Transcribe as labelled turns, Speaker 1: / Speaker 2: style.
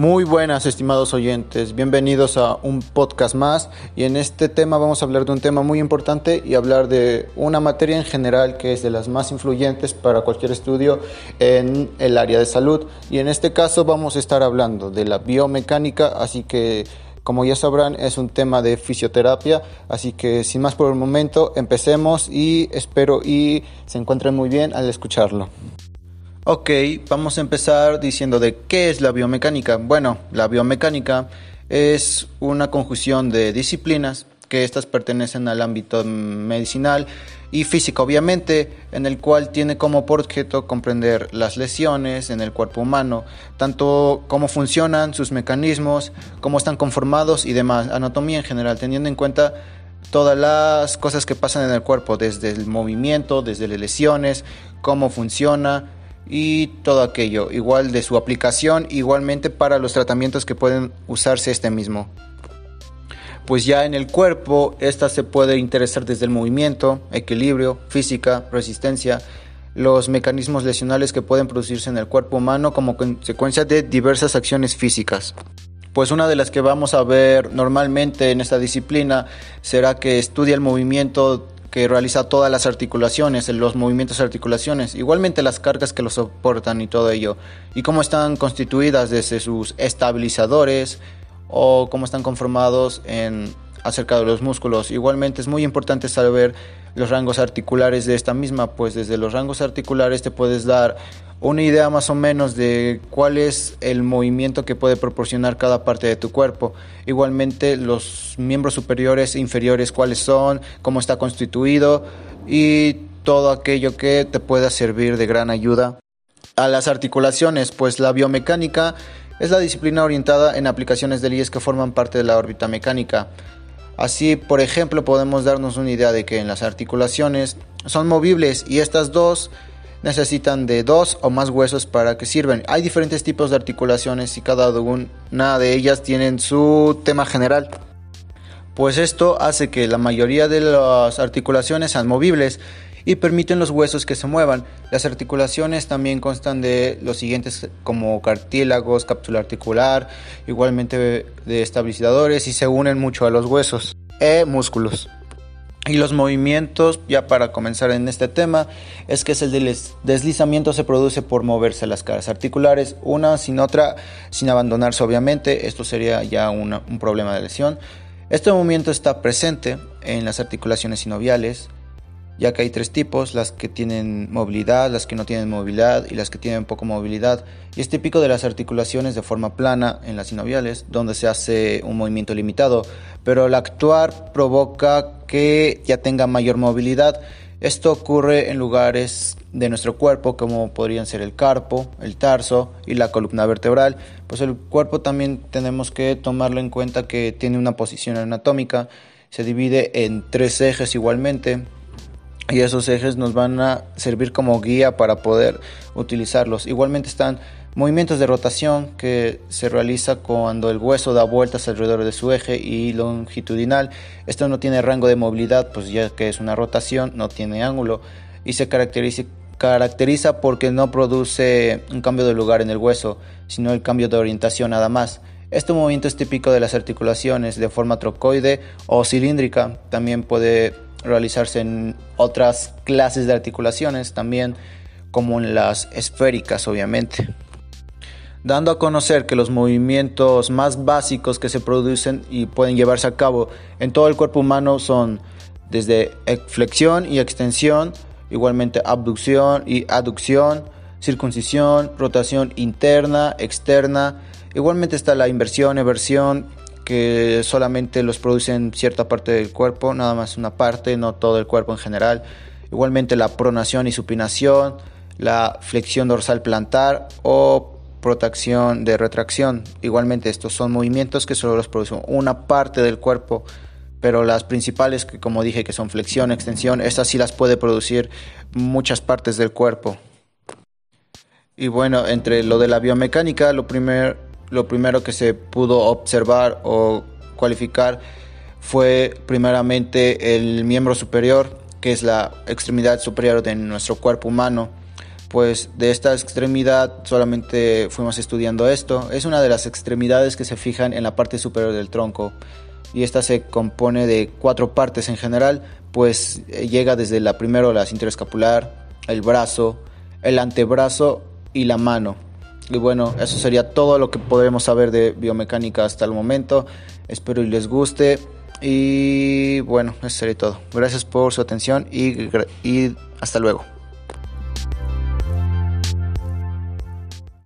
Speaker 1: Muy buenas, estimados oyentes. Bienvenidos a un podcast más. Y en este tema vamos a hablar de un tema muy importante y hablar de una materia en general que es de las más influyentes para cualquier estudio en el área de salud. Y en este caso vamos a estar hablando de la biomecánica, así que como ya sabrán, es un tema de fisioterapia, así que sin más por el momento, empecemos y espero y se encuentren muy bien al escucharlo. Ok, vamos a empezar diciendo de qué es la biomecánica. Bueno, la biomecánica es una conjunción de disciplinas que estas pertenecen al ámbito medicinal y físico, obviamente, en el cual tiene como objeto comprender las lesiones en el cuerpo humano, tanto cómo funcionan sus mecanismos, cómo están conformados y demás, anatomía en general, teniendo en cuenta todas las cosas que pasan en el cuerpo, desde el movimiento, desde las lesiones, cómo funciona, y todo aquello, igual de su aplicación, igualmente para los tratamientos que pueden usarse este mismo. Pues ya en el cuerpo, esta se puede interesar desde el movimiento, equilibrio, física, resistencia, los mecanismos lesionales que pueden producirse en el cuerpo humano como consecuencia de diversas acciones físicas. Pues una de las que vamos a ver normalmente en esta disciplina será que estudia el movimiento que realiza todas las articulaciones, los movimientos de articulaciones, igualmente las cargas que lo soportan y todo ello, y cómo están constituidas desde sus estabilizadores o cómo están conformados en acerca de los músculos. Igualmente es muy importante saber los rangos articulares de esta misma, pues desde los rangos articulares te puedes dar una idea más o menos de cuál es el movimiento que puede proporcionar cada parte de tu cuerpo. Igualmente los miembros superiores e inferiores, cuáles son, cómo está constituido y todo aquello que te pueda servir de gran ayuda. A las articulaciones, pues la biomecánica es la disciplina orientada en aplicaciones de leyes que forman parte de la órbita mecánica. Así, por ejemplo, podemos darnos una idea de que en las articulaciones son movibles y estas dos necesitan de dos o más huesos para que sirvan. Hay diferentes tipos de articulaciones y cada una de ellas tienen su tema general. Pues esto hace que la mayoría de las articulaciones sean movibles y permiten los huesos que se muevan. Las articulaciones también constan de los siguientes como cartílagos, cápsula articular, igualmente de estabilizadores y se unen mucho a los huesos e músculos. Y los movimientos, ya para comenzar en este tema, es que es el deslizamiento se produce por moverse las caras articulares, una sin otra, sin abandonarse obviamente, esto sería ya un problema de lesión. Este movimiento está presente en las articulaciones sinoviales, ya que hay tres tipos, las que tienen movilidad, las que no tienen movilidad y las que tienen poco movilidad. Y es típico de las articulaciones de forma plana en las sinoviales, donde se hace un movimiento limitado, pero al actuar provoca que ya tenga mayor movilidad. Esto ocurre en lugares de nuestro cuerpo como podrían ser el carpo, el tarso y la columna vertebral. Pues el cuerpo también tenemos que tomarlo en cuenta que tiene una posición anatómica, se divide en tres ejes igualmente, y esos ejes nos van a servir como guía para poder utilizarlos. Igualmente están movimientos de rotación que se realiza cuando el hueso da vueltas alrededor de su eje y longitudinal. Esto no tiene rango de movilidad, pues ya que es una rotación, no tiene ángulo y se caracteriza, caracteriza porque no produce un cambio de lugar en el hueso, sino el cambio de orientación nada más. Este movimiento es típico de las articulaciones de forma trocoide o cilíndrica. También puede realizarse en otras clases de articulaciones también, como en las esféricas obviamente. Dando a conocer que los movimientos más básicos que se producen y pueden llevarse a cabo en todo el cuerpo humano son desde flexión y extensión, igualmente abducción y aducción, circuncisión, rotación interna, externa, igualmente está la inversión, eversión, que solamente los producen cierta parte del cuerpo, nada más una parte, no todo el cuerpo en general. Igualmente la pronación y supinación, la flexión dorsal plantar o protección de retracción. Igualmente estos son movimientos que solo los producen una parte del cuerpo, pero las principales que como dije que son flexión, extensión, estas sí las puede producir muchas partes del cuerpo. Y bueno, entre lo de la biomecánica, lo primero lo primero que se pudo observar o cualificar fue primeramente el miembro superior, que es la extremidad superior de nuestro cuerpo humano. pues de esta extremidad solamente fuimos estudiando esto. Es una de las extremidades que se fijan en la parte superior del tronco y esta se compone de cuatro partes en general, pues eh, llega desde la primero la cintura escapular, el brazo, el antebrazo y la mano. Y bueno, eso sería todo lo que podremos saber de biomecánica hasta el momento. Espero y les guste. Y bueno, eso sería todo. Gracias por su atención y, y hasta luego.